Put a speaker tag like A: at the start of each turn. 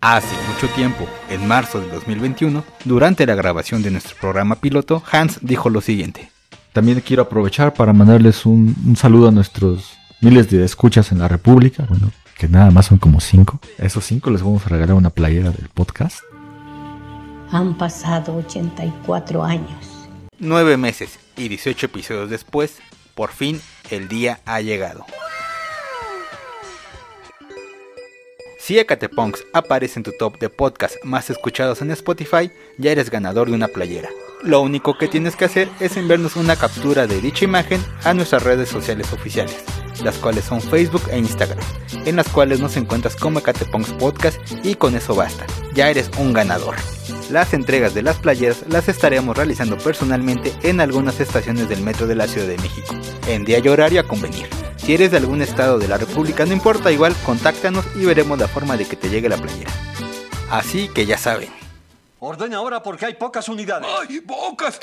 A: Hace mucho tiempo, en marzo de 2021, durante la grabación de nuestro programa piloto, Hans dijo lo siguiente.
B: También quiero aprovechar para mandarles un, un saludo a nuestros miles de escuchas en la República. Bueno, que nada más son como cinco. A esos cinco les vamos a regalar una playera del podcast.
C: Han pasado 84 años.
A: Nueve meses y 18 episodios después, por fin el día ha llegado. Si Ecatepunks aparece en tu top de podcasts más escuchados en Spotify, ya eres ganador de una playera. Lo único que tienes que hacer es enviarnos una captura de dicha imagen a nuestras redes sociales oficiales, las cuales son Facebook e Instagram, en las cuales nos encuentras como Ecatepunks Podcast y con eso basta, ya eres un ganador. Las entregas de las playeras las estaremos realizando personalmente en algunas estaciones del metro de la Ciudad de México, en día y horario a convenir. Si eres de algún estado de la República, no importa, igual contáctanos y veremos la forma de que te llegue la playera. Así que ya saben.
D: Ordena ahora porque hay pocas unidades.
E: ¡Ay, pocas!